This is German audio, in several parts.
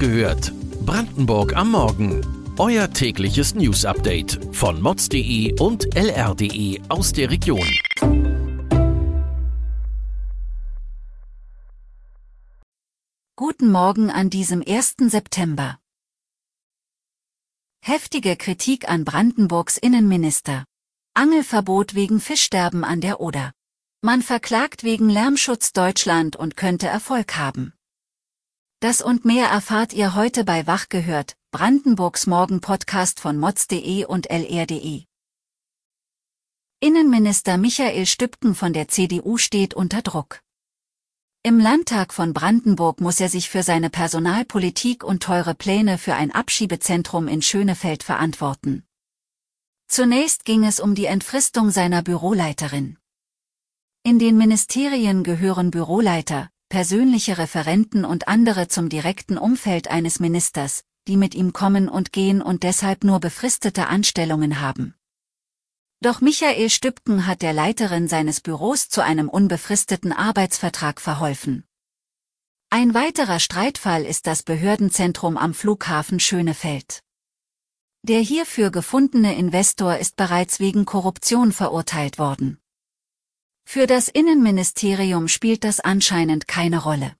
gehört. Brandenburg am Morgen. Euer tägliches News-Update von mods.de und lr.de aus der Region. Guten Morgen an diesem 1. September. Heftige Kritik an Brandenburgs Innenminister. Angelverbot wegen Fischsterben an der Oder. Man verklagt wegen Lärmschutz Deutschland und könnte Erfolg haben. Das und mehr erfahrt ihr heute bei Wach gehört, Brandenburgs Morgen-Podcast von mods.de und lr.de. Innenminister Michael Stübken von der CDU steht unter Druck. Im Landtag von Brandenburg muss er sich für seine Personalpolitik und teure Pläne für ein Abschiebezentrum in Schönefeld verantworten. Zunächst ging es um die Entfristung seiner Büroleiterin. In den Ministerien gehören Büroleiter, persönliche Referenten und andere zum direkten Umfeld eines Ministers, die mit ihm kommen und gehen und deshalb nur befristete Anstellungen haben. Doch Michael Stübken hat der Leiterin seines Büros zu einem unbefristeten Arbeitsvertrag verholfen. Ein weiterer Streitfall ist das Behördenzentrum am Flughafen Schönefeld. Der hierfür gefundene Investor ist bereits wegen Korruption verurteilt worden. Für das Innenministerium spielt das anscheinend keine Rolle.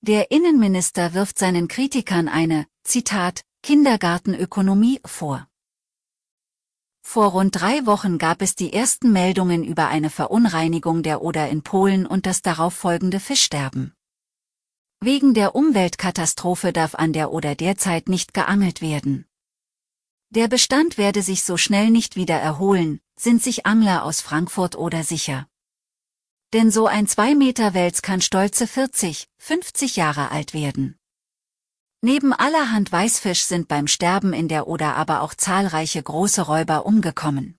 Der Innenminister wirft seinen Kritikern eine, Zitat, Kindergartenökonomie vor. Vor rund drei Wochen gab es die ersten Meldungen über eine Verunreinigung der Oder in Polen und das darauf folgende Fischsterben. Wegen der Umweltkatastrophe darf an der Oder derzeit nicht geangelt werden. Der Bestand werde sich so schnell nicht wieder erholen, sind sich Angler aus Frankfurt oder sicher. Denn so ein 2 Meter Wels kann stolze 40, 50 Jahre alt werden. Neben allerhand Weißfisch sind beim Sterben in der Oder aber auch zahlreiche große Räuber umgekommen.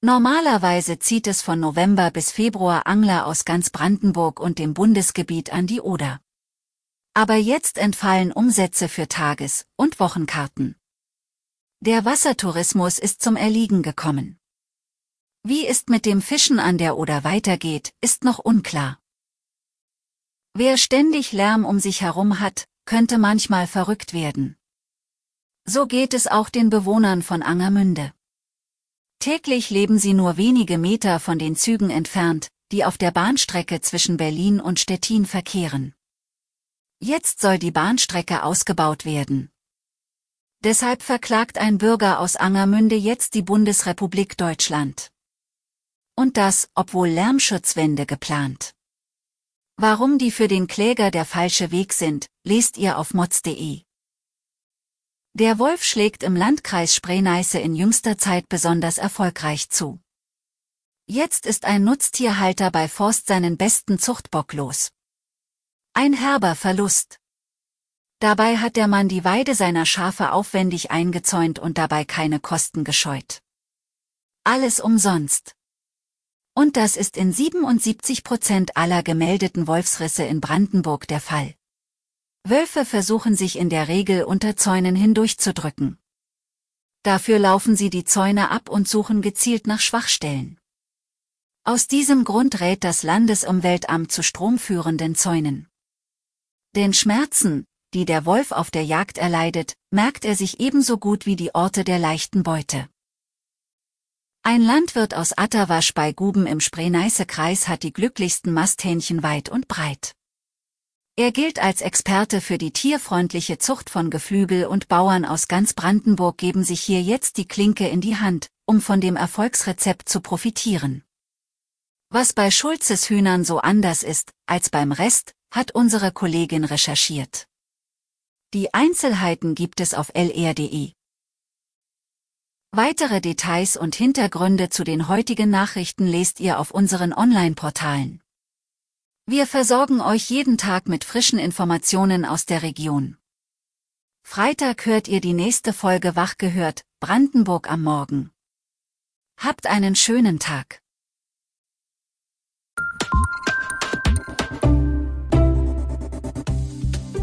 Normalerweise zieht es von November bis Februar Angler aus ganz Brandenburg und dem Bundesgebiet an die Oder. Aber jetzt entfallen Umsätze für Tages- und Wochenkarten. Der Wassertourismus ist zum Erliegen gekommen. Wie es mit dem Fischen an der Oder weitergeht, ist noch unklar. Wer ständig Lärm um sich herum hat, könnte manchmal verrückt werden. So geht es auch den Bewohnern von Angermünde. Täglich leben sie nur wenige Meter von den Zügen entfernt, die auf der Bahnstrecke zwischen Berlin und Stettin verkehren. Jetzt soll die Bahnstrecke ausgebaut werden. Deshalb verklagt ein Bürger aus Angermünde jetzt die Bundesrepublik Deutschland. Und das, obwohl Lärmschutzwände geplant. Warum die für den Kläger der falsche Weg sind, lest ihr auf mods.de. Der Wolf schlägt im Landkreis Spree-Neiße in jüngster Zeit besonders erfolgreich zu. Jetzt ist ein Nutztierhalter bei Forst seinen besten Zuchtbock los. Ein herber Verlust. Dabei hat der Mann die Weide seiner Schafe aufwendig eingezäunt und dabei keine Kosten gescheut. Alles umsonst. Und das ist in 77 Prozent aller gemeldeten Wolfsrisse in Brandenburg der Fall. Wölfe versuchen sich in der Regel unter Zäunen hindurchzudrücken. Dafür laufen sie die Zäune ab und suchen gezielt nach Schwachstellen. Aus diesem Grund rät das Landesumweltamt zu stromführenden Zäunen. Denn Schmerzen, die der Wolf auf der Jagd erleidet, merkt er sich ebenso gut wie die Orte der leichten Beute. Ein Landwirt aus Atterwasch bei Guben im Spree-Neiße-Kreis hat die glücklichsten Masthähnchen weit und breit. Er gilt als Experte für die tierfreundliche Zucht von Geflügel und Bauern aus ganz Brandenburg geben sich hier jetzt die Klinke in die Hand, um von dem Erfolgsrezept zu profitieren. Was bei Schulzes Hühnern so anders ist, als beim Rest, hat unsere Kollegin recherchiert. Die Einzelheiten gibt es auf lr.de. Weitere Details und Hintergründe zu den heutigen Nachrichten lest ihr auf unseren Online-Portalen. Wir versorgen euch jeden Tag mit frischen Informationen aus der Region. Freitag hört ihr die nächste Folge Wach gehört, Brandenburg am Morgen. Habt einen schönen Tag.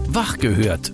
Wach gehört